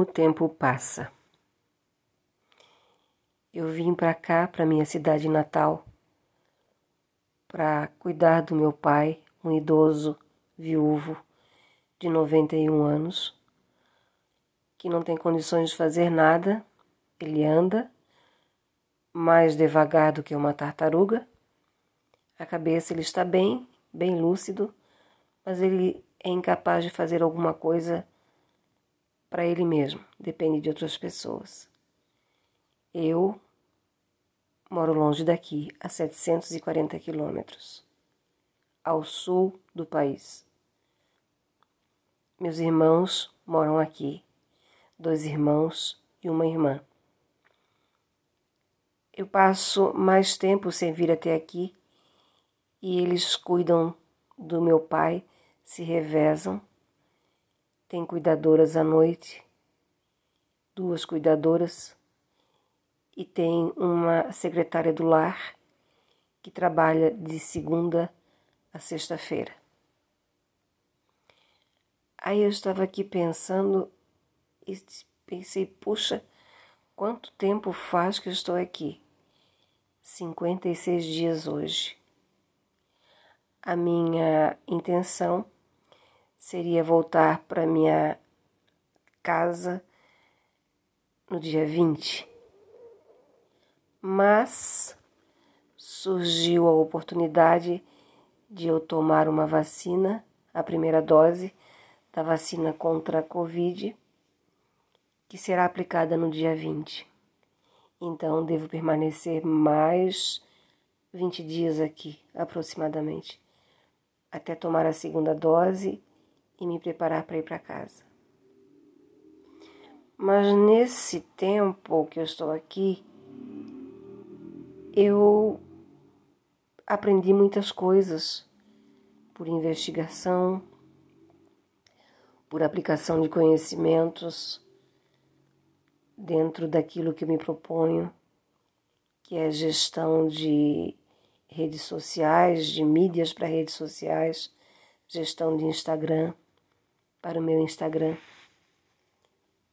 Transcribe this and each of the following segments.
O tempo passa. Eu vim para cá, para minha cidade natal, para cuidar do meu pai, um idoso viúvo de 91 anos, que não tem condições de fazer nada. Ele anda mais devagar do que uma tartaruga. A cabeça ele está bem, bem lúcido, mas ele é incapaz de fazer alguma coisa para ele mesmo, depende de outras pessoas. Eu moro longe daqui, a 740 quilômetros, ao sul do país. Meus irmãos moram aqui, dois irmãos e uma irmã. Eu passo mais tempo sem vir até aqui e eles cuidam do meu pai, se revezam tem cuidadoras à noite, duas cuidadoras, e tem uma secretária do lar que trabalha de segunda a sexta-feira. Aí eu estava aqui pensando e pensei, puxa, quanto tempo faz que eu estou aqui? 56 dias hoje. A minha intenção seria voltar para minha casa no dia 20. Mas surgiu a oportunidade de eu tomar uma vacina, a primeira dose da vacina contra a Covid, que será aplicada no dia 20. Então devo permanecer mais 20 dias aqui, aproximadamente, até tomar a segunda dose e me preparar para ir para casa. Mas nesse tempo que eu estou aqui, eu aprendi muitas coisas por investigação, por aplicação de conhecimentos dentro daquilo que me proponho, que é gestão de redes sociais, de mídias para redes sociais, gestão de Instagram para o meu Instagram.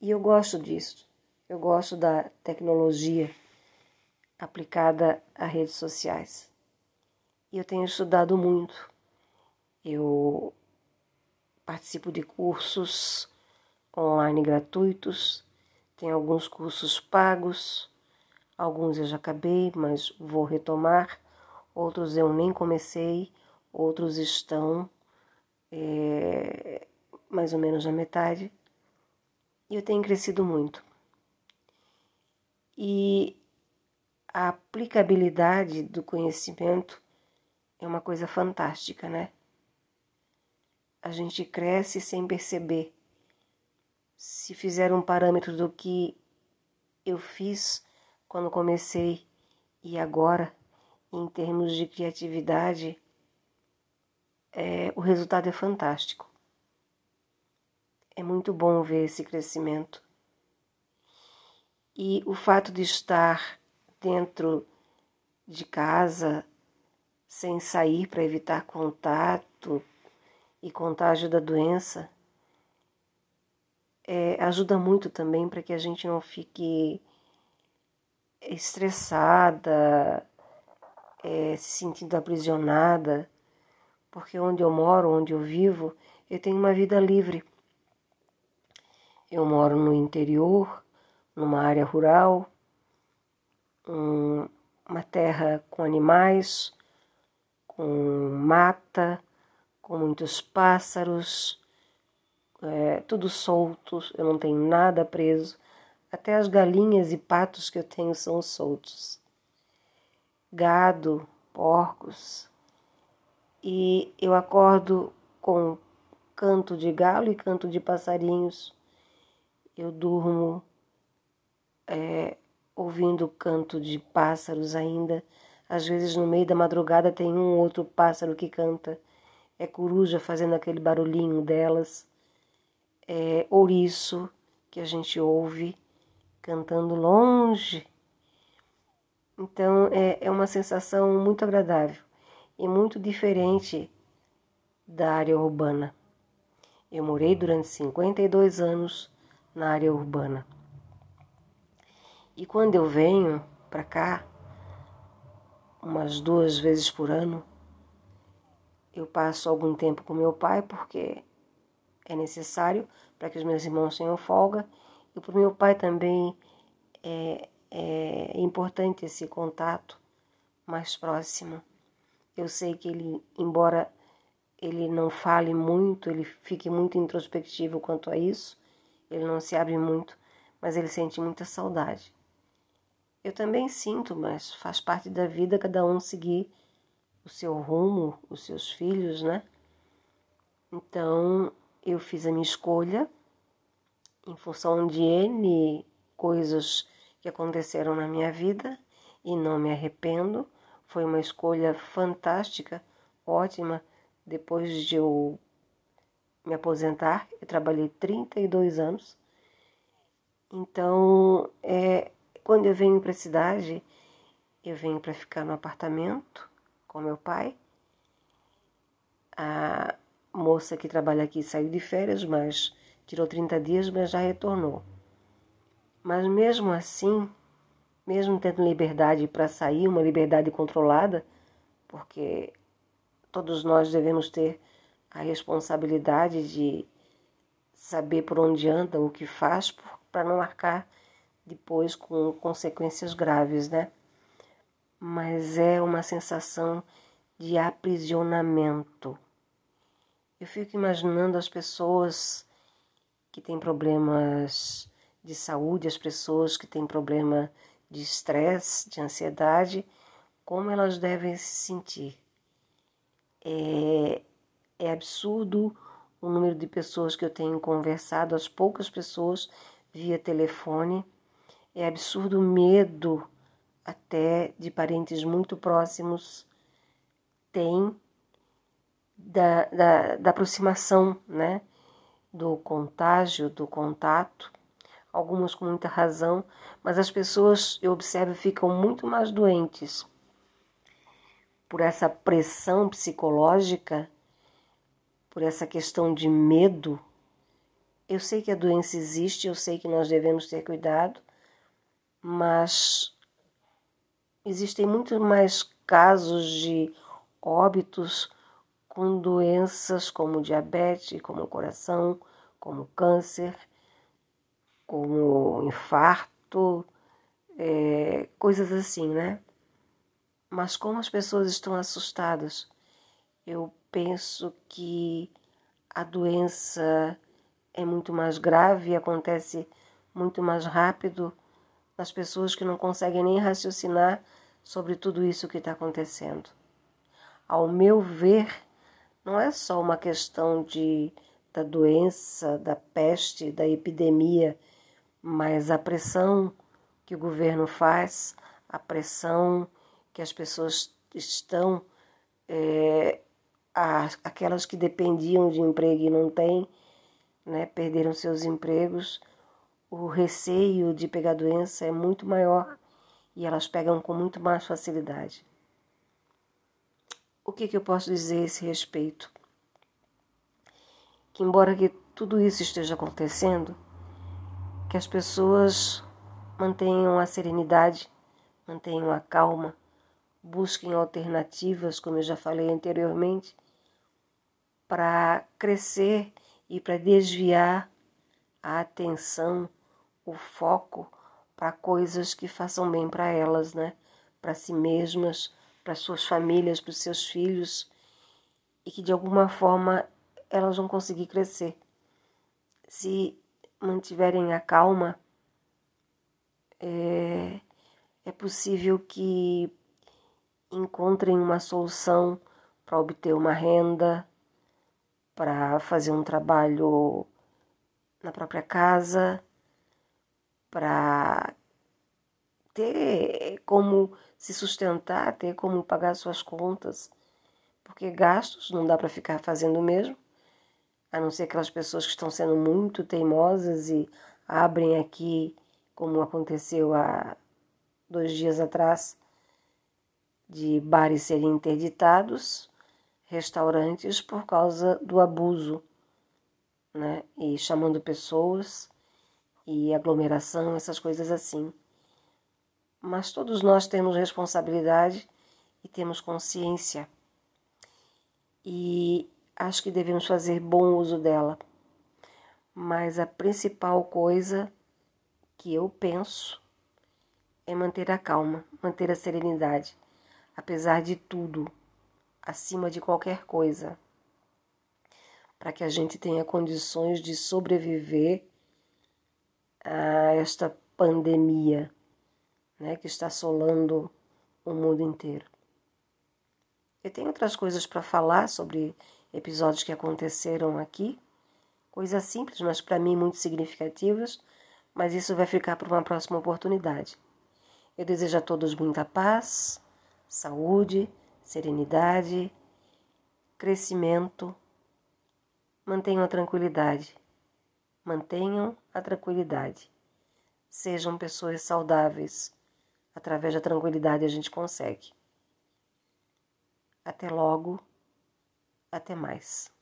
E eu gosto disso. Eu gosto da tecnologia aplicada a redes sociais. E eu tenho estudado muito. Eu participo de cursos online gratuitos, tem alguns cursos pagos, alguns eu já acabei, mas vou retomar, outros eu nem comecei, outros estão é, mais ou menos na metade, e eu tenho crescido muito. E a aplicabilidade do conhecimento é uma coisa fantástica, né? A gente cresce sem perceber. Se fizer um parâmetro do que eu fiz quando comecei e agora, em termos de criatividade, é, o resultado é fantástico. É muito bom ver esse crescimento. E o fato de estar dentro de casa, sem sair para evitar contato e contágio da doença, é, ajuda muito também para que a gente não fique estressada, é, se sentindo aprisionada, porque onde eu moro, onde eu vivo, eu tenho uma vida livre. Eu moro no interior, numa área rural, um, uma terra com animais, com mata, com muitos pássaros, é, tudo solto, eu não tenho nada preso. Até as galinhas e patos que eu tenho são soltos. Gado, porcos. E eu acordo com canto de galo e canto de passarinhos eu durmo é, ouvindo o canto de pássaros ainda. Às vezes, no meio da madrugada, tem um outro pássaro que canta. É coruja fazendo aquele barulhinho delas. É ouriço que a gente ouve cantando longe. Então, é, é uma sensação muito agradável e muito diferente da área urbana. Eu morei durante 52 anos na área urbana. E quando eu venho para cá, umas duas vezes por ano, eu passo algum tempo com meu pai porque é necessário para que os meus irmãos tenham folga e para o meu pai também é, é importante esse contato mais próximo. Eu sei que ele, embora ele não fale muito, ele fique muito introspectivo quanto a isso, ele não se abre muito, mas ele sente muita saudade. Eu também sinto, mas faz parte da vida cada um seguir o seu rumo, os seus filhos, né? Então, eu fiz a minha escolha em função de N coisas que aconteceram na minha vida e não me arrependo. Foi uma escolha fantástica, ótima. Depois de eu me aposentar, eu trabalhei 32 anos. Então, é, quando eu venho para a cidade, eu venho para ficar no apartamento com meu pai. A moça que trabalha aqui saiu de férias, mas tirou 30 dias, mas já retornou. Mas mesmo assim, mesmo tendo liberdade para sair, uma liberdade controlada, porque todos nós devemos ter a responsabilidade de saber por onde anda, o que faz, para não marcar depois com consequências graves, né? Mas é uma sensação de aprisionamento. Eu fico imaginando as pessoas que têm problemas de saúde, as pessoas que têm problema de estresse, de ansiedade, como elas devem se sentir. É, é absurdo o número de pessoas que eu tenho conversado, as poucas pessoas via telefone é absurdo o medo até de parentes muito próximos tem da, da, da aproximação, né? Do contágio, do contato, algumas com muita razão, mas as pessoas, eu observo, ficam muito mais doentes por essa pressão psicológica, por essa questão de medo. Eu sei que a doença existe, eu sei que nós devemos ter cuidado, mas existem muito mais casos de óbitos com doenças como diabetes, como coração, como câncer, como infarto, é, coisas assim, né? Mas como as pessoas estão assustadas, eu penso que a doença é muito mais grave, acontece muito mais rápido das pessoas que não conseguem nem raciocinar sobre tudo isso que está acontecendo. Ao meu ver, não é só uma questão de, da doença, da peste, da epidemia, mas a pressão que o governo faz, a pressão que as pessoas estão, é, aquelas que dependiam de emprego e não têm, né, perderam seus empregos, o receio de pegar doença é muito maior e elas pegam com muito mais facilidade. O que, que eu posso dizer a esse respeito? Que embora que tudo isso esteja acontecendo, que as pessoas mantenham a serenidade, mantenham a calma, busquem alternativas, como eu já falei anteriormente, para crescer e para desviar a atenção o foco para coisas que façam bem para elas, né? Para si mesmas, para suas famílias, para seus filhos e que de alguma forma elas vão conseguir crescer. Se mantiverem a calma, é, é possível que encontrem uma solução para obter uma renda, para fazer um trabalho na própria casa para ter como se sustentar, ter como pagar suas contas, porque gastos não dá para ficar fazendo mesmo, a não ser aquelas pessoas que estão sendo muito teimosas e abrem aqui, como aconteceu há dois dias atrás, de bares serem interditados, restaurantes por causa do abuso, né? E chamando pessoas e aglomeração, essas coisas assim. Mas todos nós temos responsabilidade e temos consciência. E acho que devemos fazer bom uso dela. Mas a principal coisa que eu penso é manter a calma, manter a serenidade, apesar de tudo, acima de qualquer coisa, para que a gente tenha condições de sobreviver a esta pandemia né, que está assolando o mundo inteiro. Eu tenho outras coisas para falar sobre episódios que aconteceram aqui, coisas simples, mas para mim muito significativas, mas isso vai ficar para uma próxima oportunidade. Eu desejo a todos muita paz, saúde, serenidade, crescimento. Mantenham a tranquilidade. Mantenham a tranquilidade. Sejam pessoas saudáveis. Através da tranquilidade a gente consegue. Até logo. Até mais.